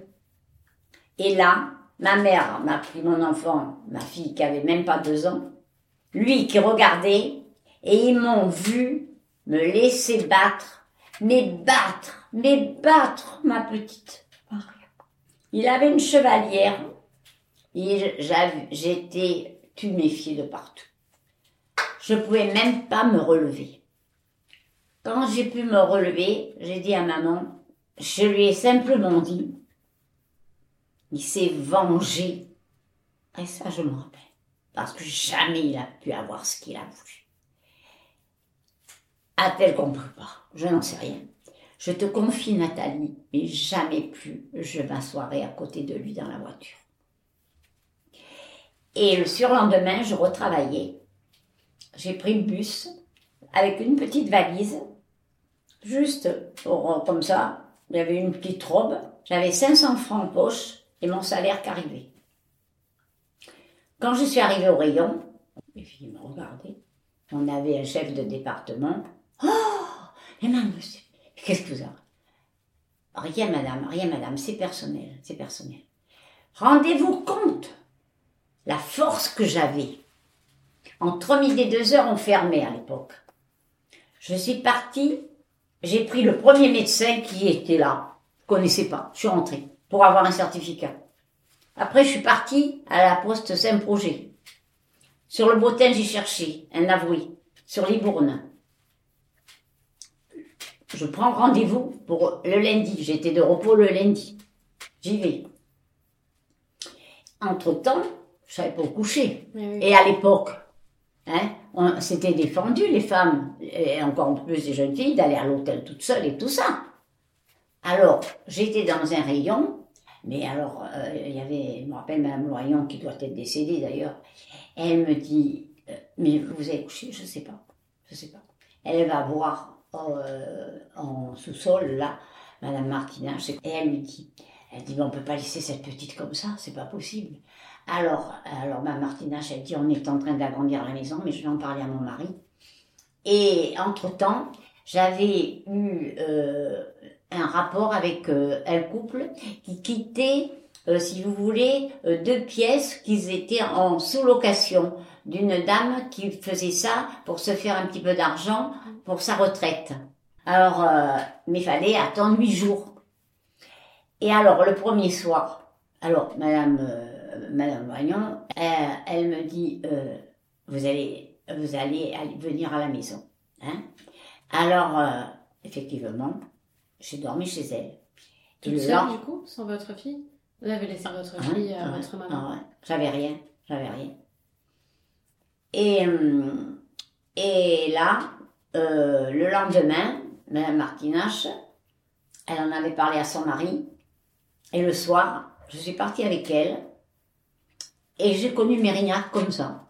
Speaker 4: Et là, ma mère m'a pris mon enfant, ma fille qui avait même pas deux ans, lui qui regardait, et ils m'ont vu me laisser battre, mais battre, mais battre ma petite. Il avait une chevalière, et j'étais tuméfiée de partout. Je pouvais même pas me relever. Quand j'ai pu me relever, j'ai dit à maman, je lui ai simplement dit, il s'est vengé. Et ça, je me rappelle. Parce que jamais il a pu avoir ce qu'il a voulu. A-t-elle compris pas? Je n'en sais rien. Je te confie, Nathalie, mais jamais plus je m'assoirai à côté de lui dans la voiture. Et le surlendemain, je retravaillais. J'ai pris le bus avec une petite valise, juste comme ça. Avait une petite robe. J'avais 500 francs en poche et mon salaire qui arrivait. Quand je suis arrivée au rayon, les filles me regardaient. On avait un chef de département. Oh maman, monsieur, qu'est-ce que vous avez? Rien, madame, rien, madame, c'est personnel, c'est personnel. Rendez-vous compte la force que j'avais. Entre midi et deux heures, on fermait à l'époque. Je suis partie, j'ai pris le premier médecin qui était là. Je connaissais pas, je suis rentrée pour avoir un certificat. Après, je suis partie à la poste Saint-Projet. Sur le Botin, j'ai cherché un avoué. Sur Libourne. Je prends rendez-vous pour le lundi. J'étais de repos le lundi. J'y vais. Entre-temps, je savais pas où coucher. Et à l'époque, hein, on s'était défendu, les femmes, et encore plus les jeunes filles, d'aller à l'hôtel toute seule et tout ça. Alors, j'étais dans un rayon, mais alors, euh, il y avait, je me rappelle Mme Loyon, qui doit être décédée d'ailleurs, elle me dit, euh, mais vous avez couché Je sais pas, je sais pas. Elle va voir euh, en sous-sol, là, Mme Martina, je sais- et elle lui dit, elle dit, on peut pas laisser cette petite comme ça, c'est pas possible. Alors, alors Mme Martinache, elle dit, on est en train d'agrandir la maison, mais je vais en parler à mon mari. Et entre-temps, j'avais eu euh, un rapport avec euh, un couple qui quittait, si vous voulez, deux pièces qui étaient en sous-location d'une dame qui faisait ça pour se faire un petit peu d'argent pour sa retraite. Alors, euh, mais il fallait attendre huit jours. Et alors, le premier soir, alors, Madame, euh, Madame euh, elle me dit, euh, vous allez, vous allez venir à la maison. Hein alors, euh, effectivement, j'ai dormi chez elle. Et
Speaker 7: Toute
Speaker 4: le
Speaker 7: seule, du coup, sans votre fille? Vous avez laissé votre
Speaker 4: Ah
Speaker 7: fille à
Speaker 4: ah
Speaker 7: votre maman?
Speaker 4: ah ouais. J'avais rien, j'avais rien. Et, hum, et là, euh, le lendemain, Madame Martinache, elle en avait parlé à son mari. Et le soir, je suis partie avec elle. Et j'ai connu Mérignac comme ça.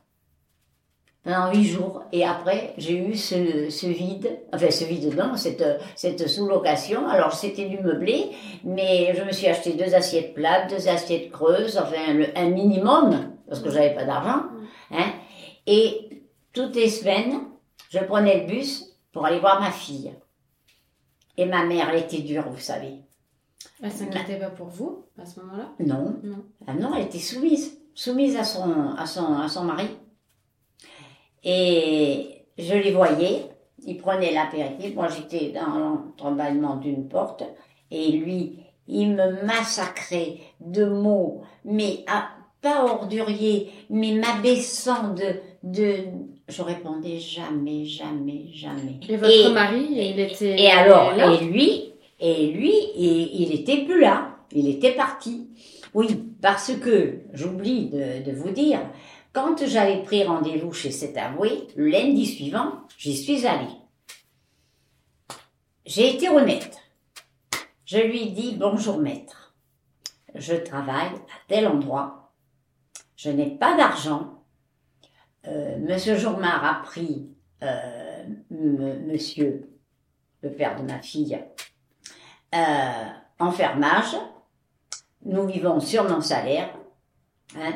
Speaker 4: Pendant huit jours. Et après, j'ai eu ce, ce vide. Enfin, ce vide, non, cette, cette sous-location. Alors, c'était du meublé. Mais je me suis acheté deux assiettes plates, deux assiettes creuses. Enfin, le- un minimum. Parce que j'avais pas d'argent. Hein. Et toutes les semaines, je prenais le bus pour aller voir ma fille. Et ma mère, elle était dure, vous savez.
Speaker 7: Elle s'inquiétait pas pour vous à ce moment-là?
Speaker 4: Non.
Speaker 7: Non.
Speaker 4: Ah non, elle était soumise. Soumise à son, à son, à son mari. Et je les voyais. Il prenait l'apéritif. Moi, j'étais dans l'entrebâillement d'une porte. Et lui, il me massacrait de mots. Mais à- pas ordurier, mais m'abaissant de, de... Je répondais jamais, jamais, jamais.
Speaker 7: Et votre mari, il était
Speaker 4: Et alors,
Speaker 7: là
Speaker 4: et lui, et lui, il, il était plus là. Il était parti. Oui, parce que, j'oublie de, de vous dire, Quand j'avais pris rendez-vous chez cet avoué, le lundi suivant, j'y suis allée. J'ai été honnête. Je lui ai dit bonjour maître. Je travaille à tel endroit. Je n'ai pas d'argent. Euh, Monsieur Jourmard a pris euh, Monsieur, le père de ma fille, euh, en fermage. Nous vivons sur mon salaire. Hein.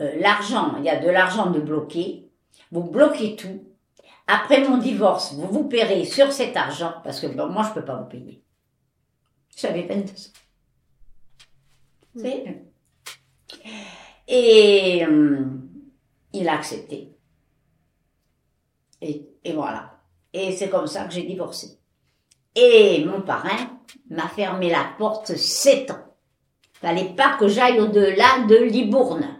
Speaker 4: Euh, l'argent, il y a de l'argent de bloqué. Vous bloquez tout. Après mon divorce, vous vous paierez sur cet argent, parce que bon, moi, je peux pas vous payer. J'avais 22 ans. C'est- Et hum, il a accepté. Et, voilà. Et c'est comme ça que j'ai divorcé. Et mon parrain m'a fermé la porte sept ans. Fallait pas que j'aille au-delà de Libourne.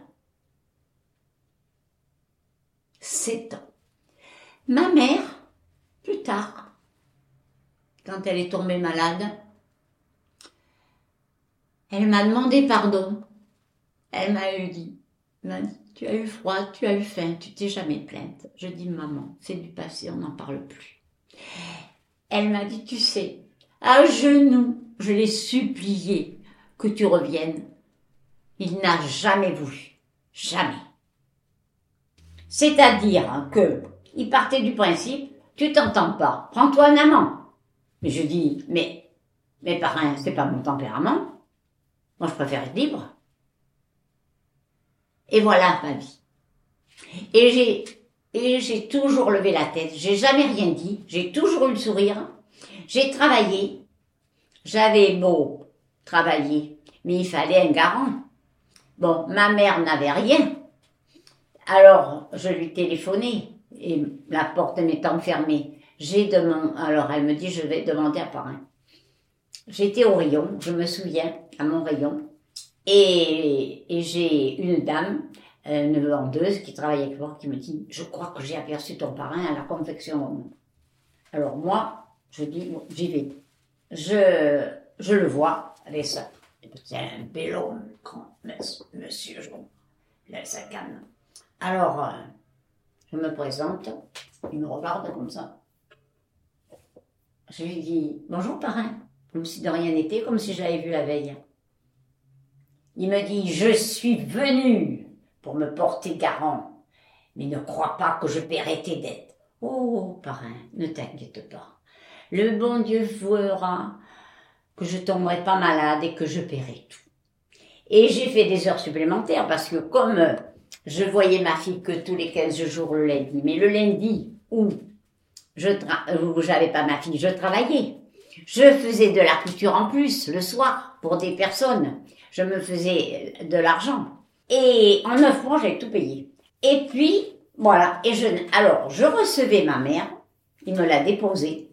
Speaker 4: Sept ans. Ma mère, plus tard, quand elle est tombée malade, elle m'a demandé pardon. Elle m'a eu m'a dit, tu as eu froid, tu as eu faim, tu t'es jamais plainte. Je dis, maman, c'est du passé, on n'en parle plus. Elle m'a dit, tu sais, à genoux, je l'ai supplié que tu reviennes. Il n'a jamais voulu. Jamais. C'est-à-dire que il partait du principe, tu t'entends pas, prends-toi un amant. Mais je dis, mais mes parrains, c'est pas mon tempérament. Moi, je préfère être libre. Et voilà ma vie. Et j'ai, et j'ai toujours levé la tête. J'ai jamais rien dit. J'ai toujours eu le sourire. J'ai travaillé. J'avais beau travailler, mais il fallait un garant. Bon, ma mère n'avait rien. Alors, je lui téléphonais et la porte m'étant fermée. J'ai demandé, alors elle me dit, je vais demander à parrain. J'étais au rayon, je me souviens, à mon rayon, et, et j'ai une dame, euh, une vendeuse qui travaille avec moi, qui me dit, je crois que j'ai aperçu ton parrain à la confection. Alors moi, je dis, j'y vais. Je, je le vois avec ça. C'est un bel homme, grand monsieur, Jean. Il a sa canne. Alors, euh, je me présente, il me regarde comme ça. Je lui dis, bonjour parrain, comme si de rien n'était, comme si j'avais vu la veille. Il me dit, je suis venu pour me porter garant, mais ne crois pas que je paierai tes dettes. Oh, parrain, ne t'inquiète pas. Le bon Dieu fera que je tomberai pas malade et que je paierai tout. Et j'ai fait des heures supplémentaires parce que comme euh, je voyais ma fille que tous les 15 jours le lundi, mais le lundi où je où j'avais pas ma fille, je travaillais. Je faisais de la couture en plus le soir pour des personnes. Je me faisais de l'argent. Et en neuf mois, j'ai tout payé. Et puis, voilà. Et je, alors, je recevais ma mère. Il me l'a déposée.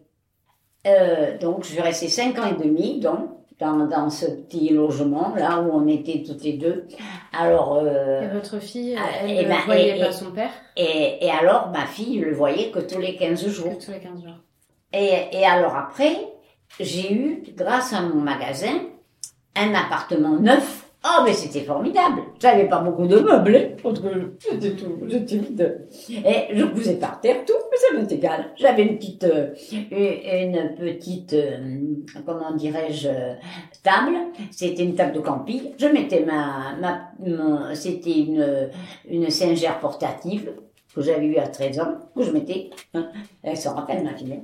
Speaker 4: Euh, donc, je suis restée cinq ans et demi, donc, dans, dans ce petit logement, là où on était toutes les deux. Alors, euh,
Speaker 7: Et votre fille,
Speaker 4: Ah,
Speaker 7: elle
Speaker 4: et
Speaker 7: ne
Speaker 4: ben,
Speaker 7: voyait
Speaker 4: et-
Speaker 7: pas
Speaker 4: et-
Speaker 7: son père?
Speaker 4: et, et alors, ma fille le voyait que tous les 15 jours.
Speaker 7: tous les 15 jours.
Speaker 4: Et, et alors après, j'ai eu, grâce à mon magasin, un appartement neuf. Oh, mais c'était formidable. J'avais pas beaucoup de meubles, parce que j'étais tout, j'étais vide. Et je cousais par terre tout, mais ça m'est égal. J'avais une petite, euh, une petite, euh, comment dirais-je, euh, table. C'était une table de camping. Je mettais ma, ma, c'était une, une singère portative que j'avais eue à 13 ans, que je mettais, hein, elle s'en rappelle ma fille. hein.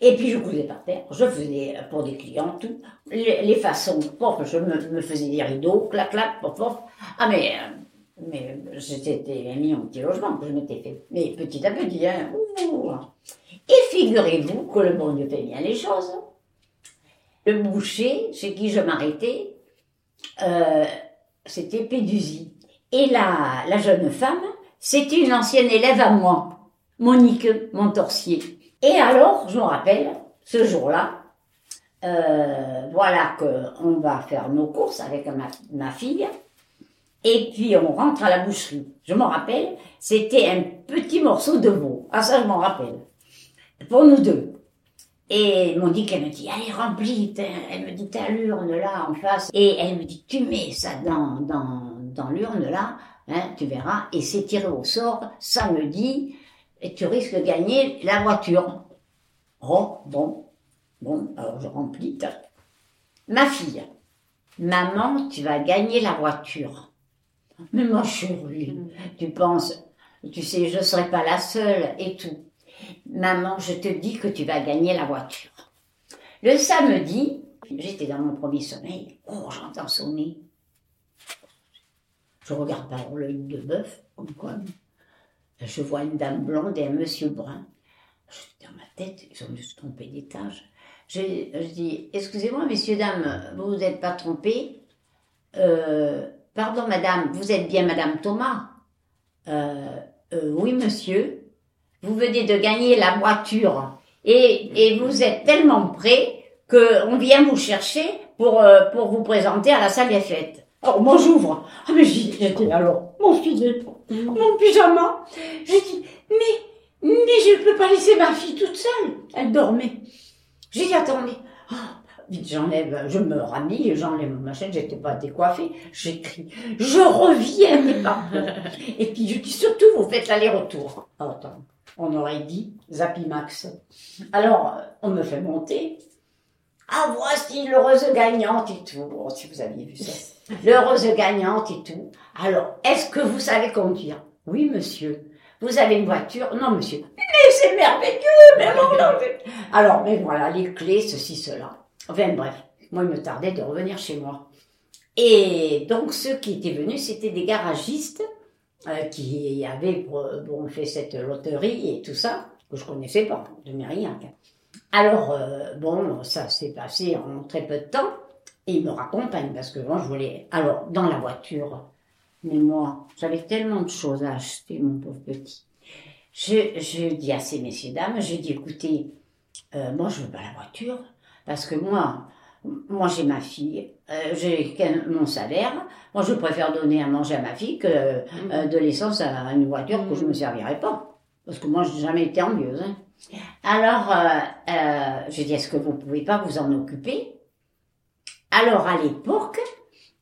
Speaker 4: Et puis je cousais par terre, je faisais pour des clients tout. Les, façons, pof, je me, faisais des rideaux, clac, clac, pof, pof. Ah mais, euh, mais c'était mis en petit logement que je m'étais fait. Mais petit à petit, hein. ouh. Et figurez-vous que le bon Dieu fait bien les choses. Le boucher, chez qui je m'arrêtais, euh, c'était Pédusie. Et la, la jeune femme, c'était une ancienne élève à moi, Monique Montorsier. Et alors, je me rappelle, ce jour-là, euh, voilà qu'on va faire nos courses avec ma, fille, et puis on rentre à la boucherie. Je m'en rappelle, c'était un petit morceau de veau. Ah ça, je m'en rappelle. Pour nous deux. Et Monique, elle me dit, allez, remplis, elle me dit, t'as l'urne là en face. Et elle me dit, tu mets ça dans, dans, dans l'urne là, hein, tu verras, et c'est tiré au sort samedi, et tu risques de gagner la voiture. Oh, bon, bon, alors je remplis. tac. Ma fille, maman, tu vas gagner la voiture. Mais ma chérie, tu penses, tu sais, je ne serai pas la seule et tout. Maman, je te dis que tu vas gagner la voiture. Le samedi, j'étais dans mon premier sommeil. Oh, j'entends sonner. Je regarde par l'œil de bœuf, comme quoi. Je vois une dame blonde et un monsieur brun. Je, dans ma tête, ils ont dû se tromper d'étage. Je, dis, excusez-moi, messieurs, dames, vous vous êtes pas trompés Euh, Pardon, madame, vous êtes bien madame Thomas Euh, euh, Oui, monsieur. Vous venez de gagner la voiture et, et vous êtes tellement près qu'on vient vous chercher pour, euh, pour vous présenter à la salle des fêtes. Alors moi j'ouvre. Ah mais alors, mon filet, mon pyjama. J'ai dit, mais, mais je ne peux pas laisser ma fille toute seule. Elle dormait. J'ai dit, attendez. Ah, vite, j'enlève, je me rhabille, j'enlève ma chaîne, j'étais pas décoiffée. J'écris, je reviens, mes parents. Et puis je dis, surtout, vous faites l'aller-retour. Attends, on aurait dit Zapimax. Alors, on me fait monter. Ah, voici l'heureuse gagnante et tout. Si vous aviez vu ça. L'heureuse gagnante et tout. Alors, est-ce que vous savez conduire Oui, monsieur. Vous avez une voiture? Non, monsieur. Mais c'est merveilleux, mais Alors, mais voilà, les clés, ceci, cela. Enfin, bref. Moi, il me tardait de revenir chez moi. Et donc, ceux qui étaient venus, c'était des garagistes euh, qui avaient bon, fait cette loterie et tout ça, que je connaissais pas, de mes rien. Alors, euh, bon, ça s'est passé en très peu de temps. Et il me raccompagne parce que moi, je voulais. Alors, dans la voiture, mais moi, j'avais tellement de choses à acheter, mon pauvre petit. Je, je dis à ces messieurs, dames, je dis, écoutez, euh, moi, je veux pas la voiture parce que moi, moi, j'ai ma fille, euh, j'ai mon salaire. Moi, je préfère donner à manger à ma fille que euh, de l'essence à une voiture que je me servirai pas. Parce que moi, j'ai jamais été envieuse. Hein. Alors, euh, je dis, est-ce que vous pouvez pas vous en occuper? Alors, à l'époque,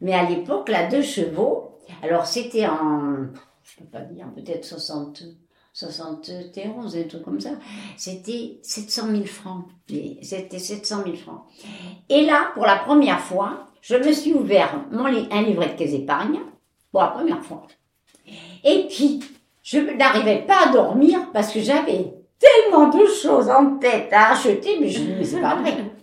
Speaker 4: mais à l'époque, la deux chevaux, alors c'était en, je peux pas dire, peut-être 60, 71, un truc comme ça, c'était 700 000 francs. C'était 700 000 francs. Et là, pour la première fois, je me suis ouvert mon un livret de caisse épargne, pour la première fois. Et puis, je n'arrivais pas à dormir parce que j'avais tellement de choses en tête à acheter, mais je mais c'est pas vrai.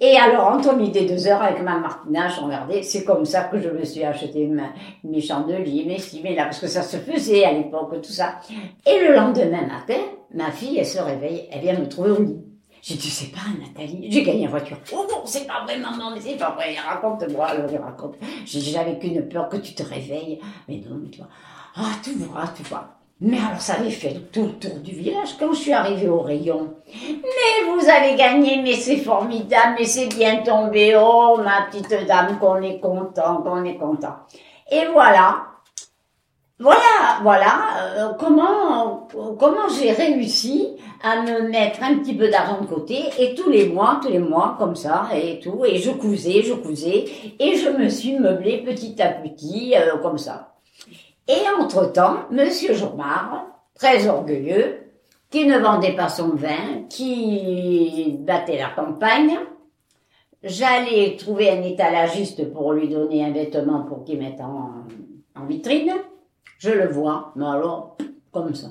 Speaker 4: Et alors, entre midi et deux heures, avec ma Martina, je regardais, c'est comme ça que je me suis acheté mes chandeliers, mes ci, là, parce que ça se faisait à l'époque, tout ça. Et le lendemain matin, ma fille, elle se réveille, elle vient me trouver au lit. J'ai dit, c'est pas Nathalie, j'ai gagné la voiture. Oh non, c'est pas vrai, maman, mais c'est pas vrai, raconte-moi, alors je raconte. J'ai dit, j'avais qu'une peur que tu te réveilles. Mais non, mais tu vois, ah, tu vois, tu vois. Mais alors, ça avait fait tout le tour du village quand je suis arrivée au rayon. Mais vous avez gagné, mais c'est formidable, mais c'est bien tombé. Oh, ma petite dame, qu'on est content, qu'on est content. Et voilà. Voilà, voilà, euh, comment, comment j'ai réussi à me mettre un petit peu d'argent de côté et tous les mois, tous les mois, comme ça, et tout, et je cousais, je cousais, et je me suis meublée petit à petit, euh, comme ça. Et entre-temps, Monsieur Jourmard, très orgueilleux, qui ne vendait pas son vin, qui battait la campagne, j'allais trouver un étalagiste pour lui donner un vêtement pour qu'il mette en, vitrine. Je le vois, mais alors, comme ça.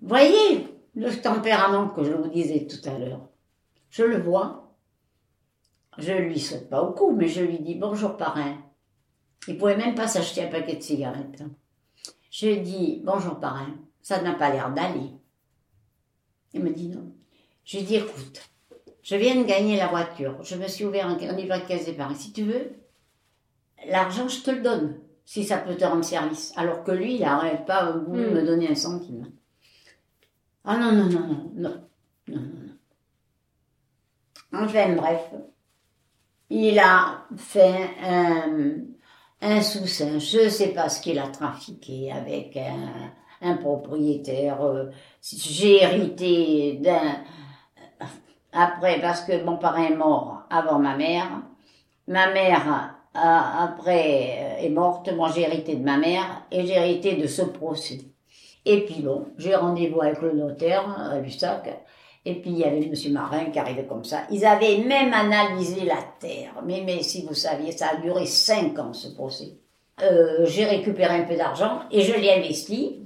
Speaker 4: Voyez le tempérament que je vous disais tout à l'heure? Je le vois. Je lui saute pas au cou, mais je lui dis bonjour parrain. Il pouvait même pas s'acheter un paquet de cigarettes. hein. Je lui dis bonjour parrain. Ça n'a pas l'air d'aller. Il me dit non. Je lui dis écoute, je viens de gagner la voiture. Je me suis ouvert un, livret de caisse d'épargne. Si tu veux, l'argent, je te le donne, si ça peut te rendre service. Alors que lui, il n'aurait pas voulu
Speaker 7: Hmm.
Speaker 4: me donner un centime. Ah non, non, non, non, non, non, non, non. Enfin, bref. Il a fait un, un sous-sein. Je ne sais pas ce qu'il a trafiqué avec un, propriétaire. euh, J'ai hérité d'un... Après, parce que mon parrain est mort avant ma mère, ma mère après euh, est morte, moi j'ai hérité de ma mère et j'ai hérité de ce procès. Et puis bon, j'ai rendez-vous avec le notaire à Lussac. Et puis il y avait Monsieur Marin qui arrivait comme ça. Ils avaient même analysé la terre. Mais, mais si vous saviez, ça a duré cinq ans ce procès. Euh, j'ai récupéré un peu d'argent et je l'ai investi.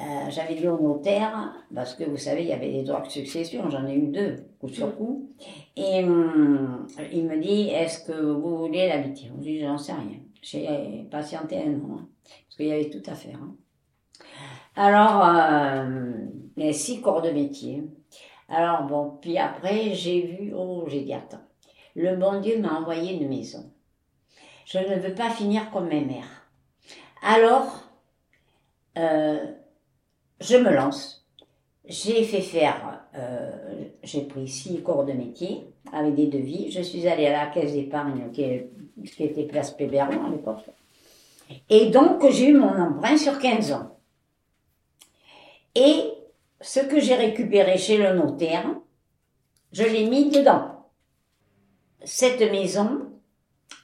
Speaker 4: Euh, J'avais dit au notaire, parce que vous savez, il y avait des droits de succession, j'en ai eu deux, coup sur coup. Et hum, il me dit, est-ce que vous voulez l'habiter? Je dis, j'en sais rien. J'ai patienté un an, hein, parce qu'il y avait tout à faire. hein. Alors, euh, il y a six corps de métier. Alors bon, puis après, j'ai vu, oh, j'ai dit, attends, le bon Dieu m'a envoyé une maison. Je ne veux pas finir comme mes mères. Alors, euh, je me lance. J'ai fait faire, euh, j'ai pris six corps de métier avec des devis. Je suis allée à la caisse d'épargne qui, qui était place Péberlan à l'époque. Et donc, j'ai eu mon emprunt sur 15 ans. Et ce que j'ai récupéré chez le notaire, je l'ai mis dedans. Cette maison,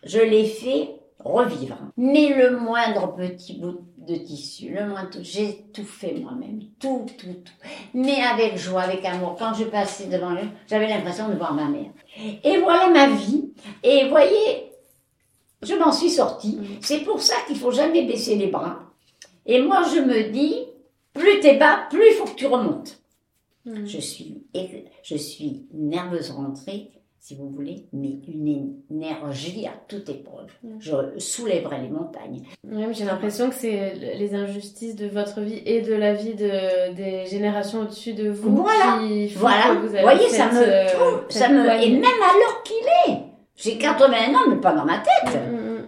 Speaker 4: je l'ai fait revivre. Mais le moindre petit bout de tissu, le moindre j'ai tout fait moi-même, tout, tout, tout. Mais avec joie, avec amour. Quand je passais devant eux, j'avais l'impression de voir ma mère. Et voilà ma vie. Et voyez, je m'en suis sortie. C'est pour ça qu'il faut jamais baisser les bras. Et moi, je me dis, plus t'es bas, plus il faut que tu remontes.
Speaker 7: Mm.
Speaker 4: Je suis, je suis nerveuse rentrée, si vous voulez, mais une énergie à toute épreuve.
Speaker 7: Mm.
Speaker 4: Je soulèverai les montagnes.
Speaker 7: Mais j'ai l'impression que c'est les injustices de votre vie et de la vie de, des générations au-dessus de vous
Speaker 4: Voilà,
Speaker 7: qui font
Speaker 4: Voilà,
Speaker 7: que
Speaker 4: vous
Speaker 7: vous avez
Speaker 4: voyez, ça me,
Speaker 7: euh,
Speaker 4: ça me, et même à l'heure qu'il est, j'ai 81 ans, mais pas dans ma tête.
Speaker 7: Mm, mm, mm.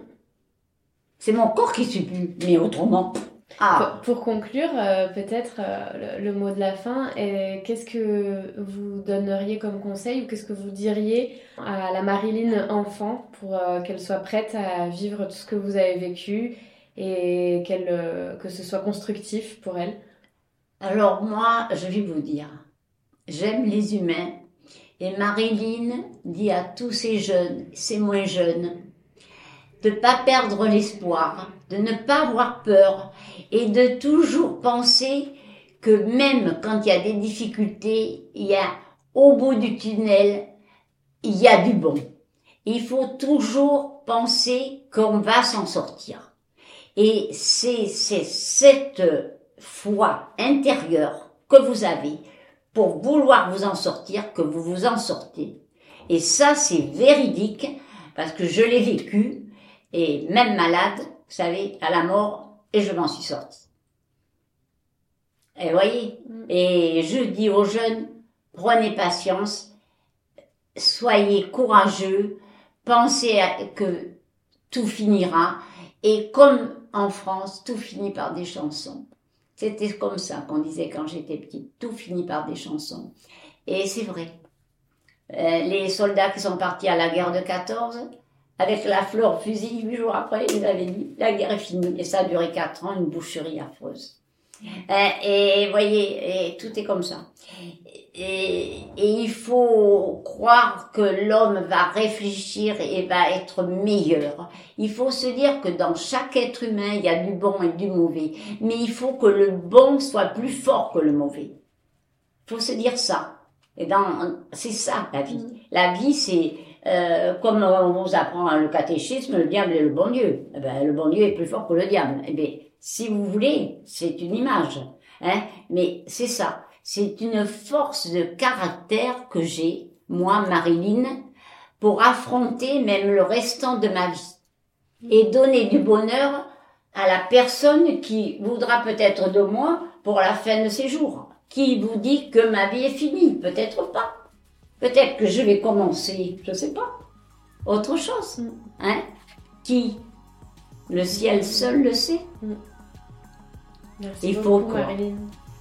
Speaker 4: C'est mon corps qui plus, mais autrement. Ah,
Speaker 7: Pour, pour conclure, euh, peut-être euh, le, le mot de la fin, qu'est-ce que vous donneriez comme conseil ou qu'est-ce que vous diriez à la Marilyn enfant pour euh, qu'elle soit prête à vivre tout ce que vous avez vécu et qu'elle, que ce soit constructif pour elle?
Speaker 4: Alors moi, je vais vous dire, j'aime les humains. Et Marilyn dit à tous ces jeunes, ces moins jeunes, de pas perdre l'espoir, de ne pas avoir peur et de toujours penser que même quand il y a des difficultés, il y a au bout du tunnel, il y a du bon. Il faut toujours penser qu'on va s'en sortir. Et c'est c'est cette foi intérieure que vous avez pour vouloir vous en sortir que vous vous en sortez. Et ça, c'est véridique parce que je l'ai vécu et même malade, vous savez, à la mort, et je m'en suis sortie. Et voyez, et je dis aux jeunes, prenez patience, soyez courageux, pensez à- que tout finira, et comme en France, tout finit par des chansons. C'était comme ça qu'on disait quand j'étais petite, tout finit par des chansons. Et c'est vrai. Euh, les soldats qui sont partis à la guerre de 14, avec la fleur fusil, huit jours après, ils avaient dit, la guerre est finie. Et ça a duré quatre ans, une boucherie affreuse. Euh, et voyez, et tout est comme ça. Et, et il faut croire que l'homme va réfléchir et va être meilleur. Il faut se dire que dans chaque être humain, il y a du bon et du mauvais. Mais il faut que le bon soit plus fort que le mauvais. Il faut se dire ça. Et dans, c'est ça la vie. La vie, c'est euh, comme on vous apprend le catéchisme, le diable est le bon Dieu. Eh ben, le bon Dieu est plus fort que le diable. Eh bien, si vous voulez, c'est une image. Hein, mais c'est ça. C'est une force de caractère que j'ai, moi, Marilyn, pour affronter même le restant de ma vie. Et donner du bonheur à la personne qui voudra peut-être de moi pour la fin de ses jours. Qui vous dit que ma vie est finie Peut-être pas. Peut-être que je vais commencer, je sais pas, autre chose. Hein Qui? Le ciel seul le sait.
Speaker 7: Merci
Speaker 4: Il faut
Speaker 7: beaucoup, Marilyn.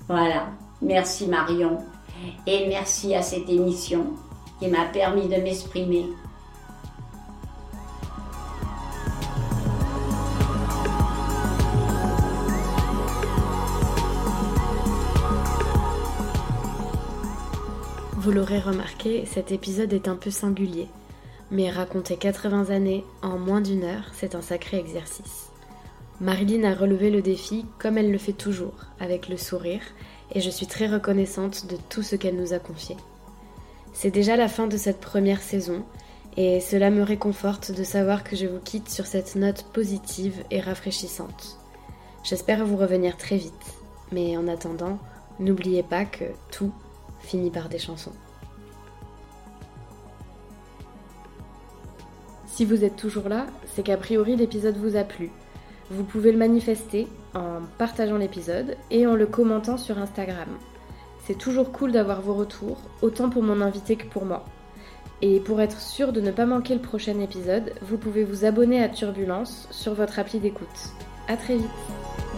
Speaker 4: Voilà. Merci Marion. Et merci à cette émission qui m'a permis de m'exprimer.
Speaker 7: Vous l'aurez remarqué, cet épisode est un peu singulier. mais raconter 80 années en moins d'une heure, c'est un sacré exercice. Marilyn a relevé le défi comme elle le fait toujours, avec le sourire, et je suis très reconnaissante de tout ce qu'elle nous a confié. C'est déjà la fin de cette première saison, et cela me réconforte de savoir que je vous quitte sur cette note positive et rafraîchissante. J'espère vous revenir très vite, mais en attendant, n'oubliez pas que tout finit par des chansons. Si vous êtes toujours là, c'est qu'a priori l'épisode vous a plu. Vous pouvez le manifester en partageant l'épisode et en le commentant sur Instagram. C'est toujours cool d'avoir vos retours, autant pour mon invité que pour moi. Et pour être sûr de ne pas manquer le prochain épisode, vous pouvez vous abonner à Turbulence sur votre appli d'écoute. A très vite